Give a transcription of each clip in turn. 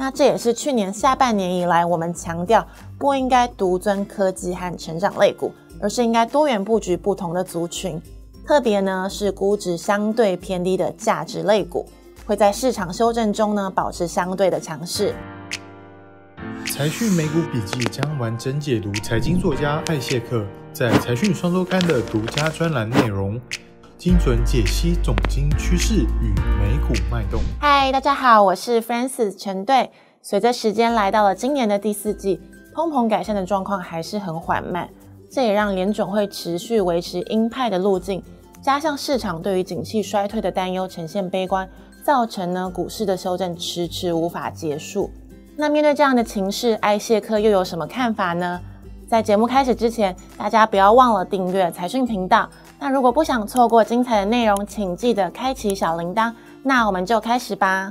那这也是去年下半年以来，我们强调不应该独尊科技和成长类股，而是应该多元布局不同的族群。特别呢是估值相对偏低的价值类股，会在市场修正中呢保持相对的强势。财讯美股笔记将完整解读财经作家艾谢克在财讯双周刊的独家专栏内容。精准解析总经趋势与美股脉动。嗨，大家好，我是 Francis 陈队。随着时间来到了今年的第四季，通膨改善的状况还是很缓慢，这也让联准会持续维持鹰派的路径，加上市场对于景气衰退的担忧呈现悲观，造成呢股市的修正迟迟无法结束。那面对这样的情势，艾谢克又有什么看法呢？在节目开始之前，大家不要忘了订阅财讯频道。那如果不想错过精彩的内容，请记得开启小铃铛。那我们就开始吧。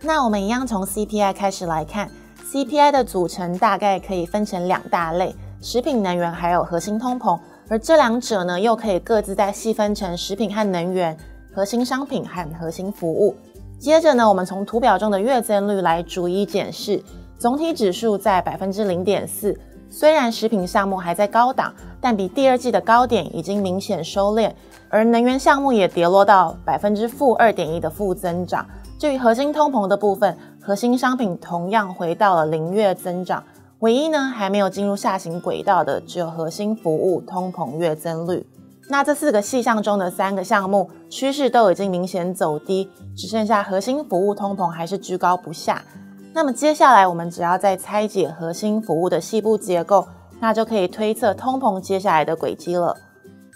那我们一样从 CPI 开始来看，CPI 的组成大概可以分成两大类：食品、能源，还有核心通膨。而这两者呢，又可以各自再细分成食品和能源、核心商品和核心服务。接着呢，我们从图表中的月增率来逐一检视，总体指数在百分之零点四。虽然食品项目还在高档，但比第二季的高点已经明显收敛，而能源项目也跌落到百分之负二点一的负增长。至于核心通膨的部分，核心商品同样回到了零月增长，唯一呢还没有进入下行轨道的只有核心服务通膨月增率。那这四个细项中的三个项目趋势都已经明显走低，只剩下核心服务通膨还是居高不下。那么接下来，我们只要再拆解核心服务的细部结构，那就可以推测通膨接下来的轨迹了。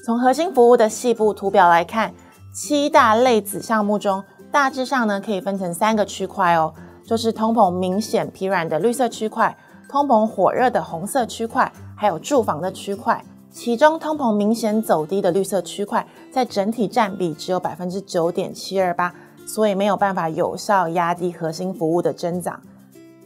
从核心服务的细部图表来看，七大类子项目中，大致上呢可以分成三个区块哦，就是通膨明显疲软的绿色区块，通膨火热的红色区块，还有住房的区块。其中通膨明显走低的绿色区块，在整体占比只有百分之九点七二八，所以没有办法有效压低核心服务的增长。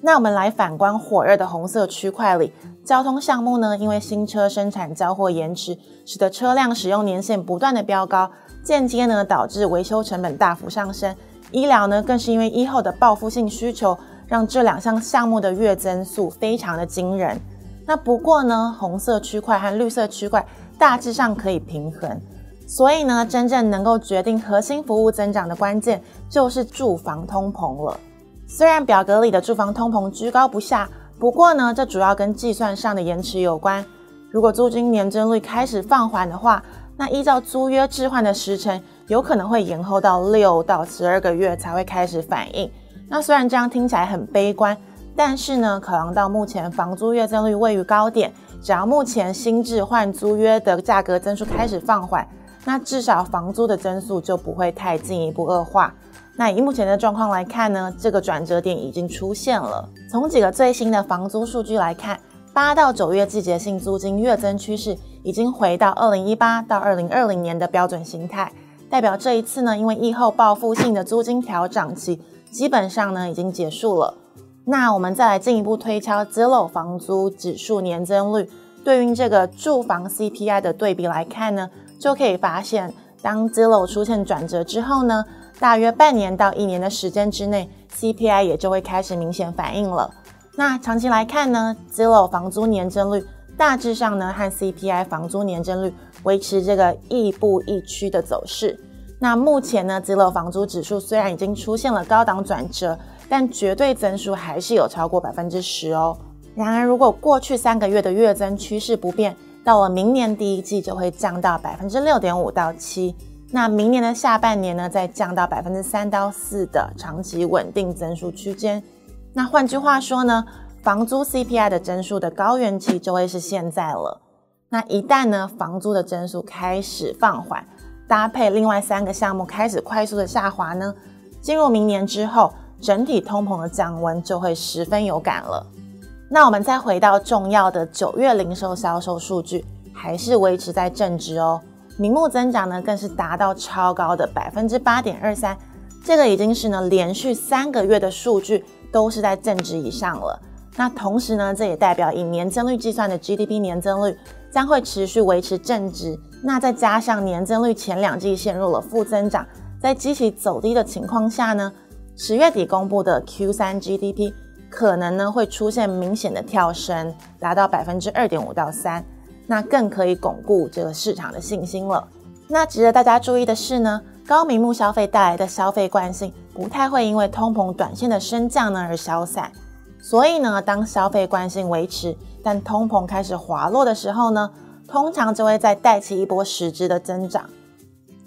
那我们来反观火热的红色区块里，交通项目呢，因为新车生产交货延迟，使得车辆使用年限不断的飙高，间接呢导致维修成本大幅上升。医疗呢，更是因为医后的报复性需求，让这两项项目的月增速非常的惊人。那不过呢，红色区块和绿色区块大致上可以平衡，所以呢，真正能够决定核心服务增长的关键，就是住房通膨了。虽然表格里的住房通膨居高不下，不过呢，这主要跟计算上的延迟有关。如果租金年增率开始放缓的话，那依照租约置换的时程，有可能会延后到六到十二个月才会开始反应。那虽然这样听起来很悲观，但是呢，考量到目前房租月增率位于高点，只要目前新置换租约的价格增速开始放缓，那至少房租的增速就不会太进一步恶化。那以目前的状况来看呢，这个转折点已经出现了。从几个最新的房租数据来看，八到九月季节性租金月增趋势已经回到二零一八到二零二零年的标准形态，代表这一次呢，因为疫后报复性的租金调涨期基本上呢已经结束了。那我们再来进一步推敲租楼房租指数年增率对应这个住房 CPI 的对比来看呢，就可以发现，当租楼出现转折之后呢，大约半年到一年的时间之内，CPI 也就会开始明显反应了。那长期来看呢，Zillow 房租年增率大致上呢和 CPI 房租年增率维持这个亦步亦趋的走势。那目前呢，Zillow 房租指数虽然已经出现了高档转折，但绝对增速还是有超过百分之十哦。然而，如果过去三个月的月增趋势不变，到了明年第一季就会降到百分之六点五到七。那明年的下半年呢，再降到百分之三到四的长期稳定增速区间。那换句话说呢，房租 CPI 的增速的高原期就会是现在了。那一旦呢，房租的增速开始放缓，搭配另外三个项目开始快速的下滑呢，进入明年之后，整体通膨的降温就会十分有感了。那我们再回到重要的九月零售销售数据，还是维持在正值哦。名目增长呢，更是达到超高的百分之八点二三，这个已经是呢连续三个月的数据都是在正值以上了。那同时呢，这也代表以年增率计算的 GDP 年增率将会持续维持正值。那再加上年增率前两季陷入了负增长，在基期走低的情况下呢，十月底公布的 Q3 GDP 可能呢会出现明显的跳升，达到百分之二点五到三，那更可以巩固这个市场的信心了。那值得大家注意的是呢，高明目消费带来的消费惯性不太会因为通膨短线的升降呢而消散，所以呢，当消费惯性维持，但通膨开始滑落的时候呢，通常就会再带起一波实质的增长。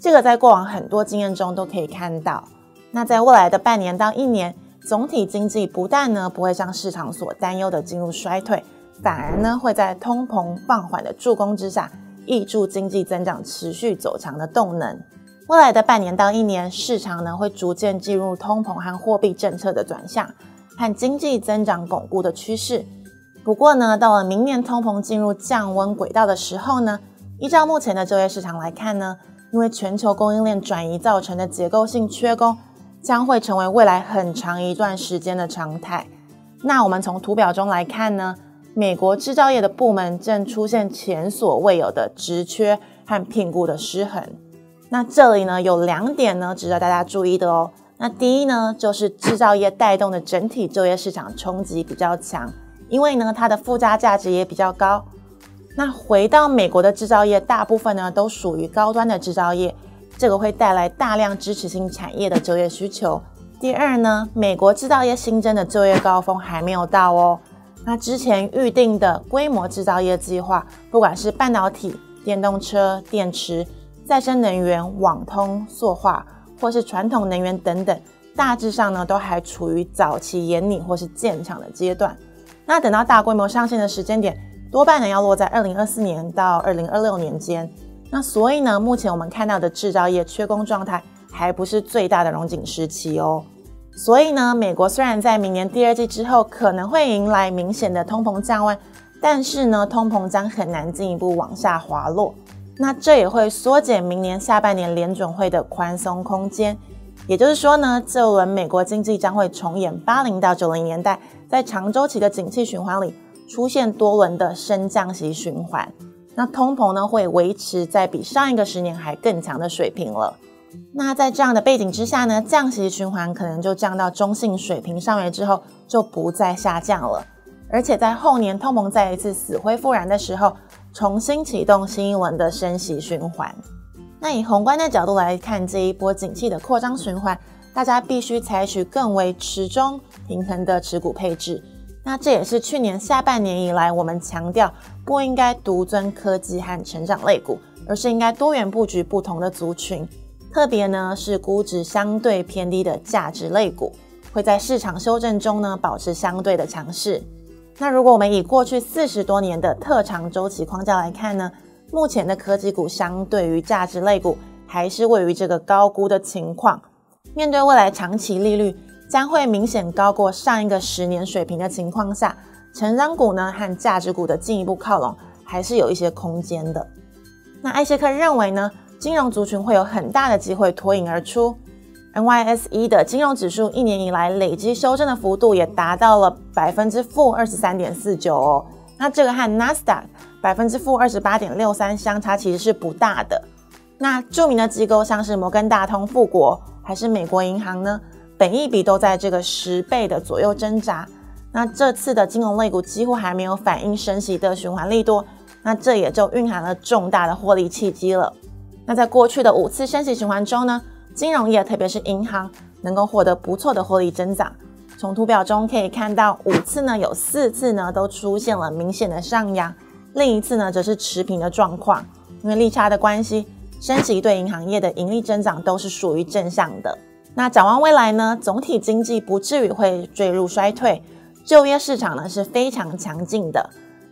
这个在过往很多经验中都可以看到。那在未来的半年到一年，总体经济不但呢不会像市场所担忧的进入衰退，反而呢会在通膨放缓的助攻之下，挹注经济增长持续走强的动能。未来的半年到一年，市场呢会逐渐进入通膨和货币政策的转向，和经济增长巩固的趋势。不过呢，到了明年通膨进入降温轨道的时候呢，依照目前的就业市场来看呢，因为全球供应链转移造成的结构性缺工。将会成为未来很长一段时间的常态。那我们从图表中来看呢，美国制造业的部门正出现前所未有的职缺和聘雇的失衡。那这里呢有两点呢值得大家注意的哦。那第一呢就是制造业带动的整体就业市场冲击比较强，因为呢它的附加价值也比较高。那回到美国的制造业，大部分呢都属于高端的制造业。这个会带来大量支持性产业的就业需求。第二呢，美国制造业新增的就业高峰还没有到哦。那之前预定的规模制造业计划，不管是半导体、电动车、电池、再生能源、网通、塑化，或是传统能源等等，大致上呢都还处于早期研拟或是建厂的阶段。那等到大规模上线的时间点，多半呢要落在二零二四年到二零二六年间。那所以呢，目前我们看到的制造业缺工状态还不是最大的荣景时期哦。所以呢，美国虽然在明年第二季之后可能会迎来明显的通膨降温，但是呢，通膨将很难进一步往下滑落。那这也会缩减明年下半年联准会的宽松空间。也就是说呢，这轮美国经济将会重演八零到九零年代在长周期的景气循环里出现多轮的升降息循环。那通膨呢，会维持在比上一个十年还更强的水平了。那在这样的背景之下呢，降息循环可能就降到中性水平上面之后，就不再下降了。而且在后年通膨再一次死灰复燃的时候，重新启动新一轮的升息循环。那以宏观的角度来看，这一波景气的扩张循环，大家必须采取更为持中平衡的持股配置。那这也是去年下半年以来，我们强调不应该独尊科技和成长类股，而是应该多元布局不同的族群。特别呢是估值相对偏低的价值类股，会在市场修正中呢保持相对的强势。那如果我们以过去四十多年的特长周期框架来看呢，目前的科技股相对于价值类股还是位于这个高估的情况。面对未来长期利率，将会明显高过上一个十年水平的情况下，成长股呢和价值股的进一步靠拢还是有一些空间的。那艾谢克认为呢，金融族群会有很大的机会脱颖而出。NYSE 的金融指数一年以来累积修正的幅度也达到了百分之负二十三点四九哦。那这个和 NASDAQ 百分之负二十八点六三相差其实是不大的。那著名的机构像是摩根大通、富国还是美国银行呢？本一比都在这个十倍的左右挣扎，那这次的金融类股几乎还没有反映升息的循环利多，那这也就蕴含了重大的获利契机了。那在过去的五次升息循环中呢，金融业特别是银行能够获得不错的获利增长。从图表中可以看到，五次呢有四次呢都出现了明显的上扬，另一次呢则是持平的状况。因为利差的关系，升息对银行业的盈利增长都是属于正向的。那展望未来呢，总体经济不至于会坠入衰退，就业市场呢是非常强劲的，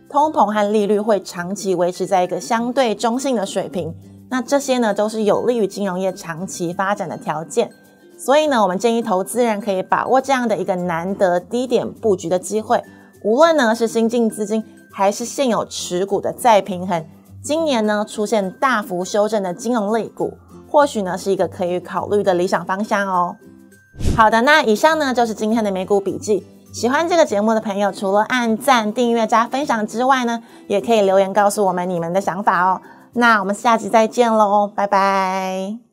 通膨和利率会长期维持在一个相对中性的水平。那这些呢都是有利于金融业长期发展的条件。所以呢，我们建议投资人可以把握这样的一个难得低点布局的机会，无论呢是新进资金还是现有持股的再平衡，今年呢出现大幅修正的金融类股。或许呢是一个可以考虑的理想方向哦。好的，那以上呢就是今天的美股笔记。喜欢这个节目的朋友，除了按赞、订阅、加分享之外呢，也可以留言告诉我们你们的想法哦。那我们下集再见喽，拜拜。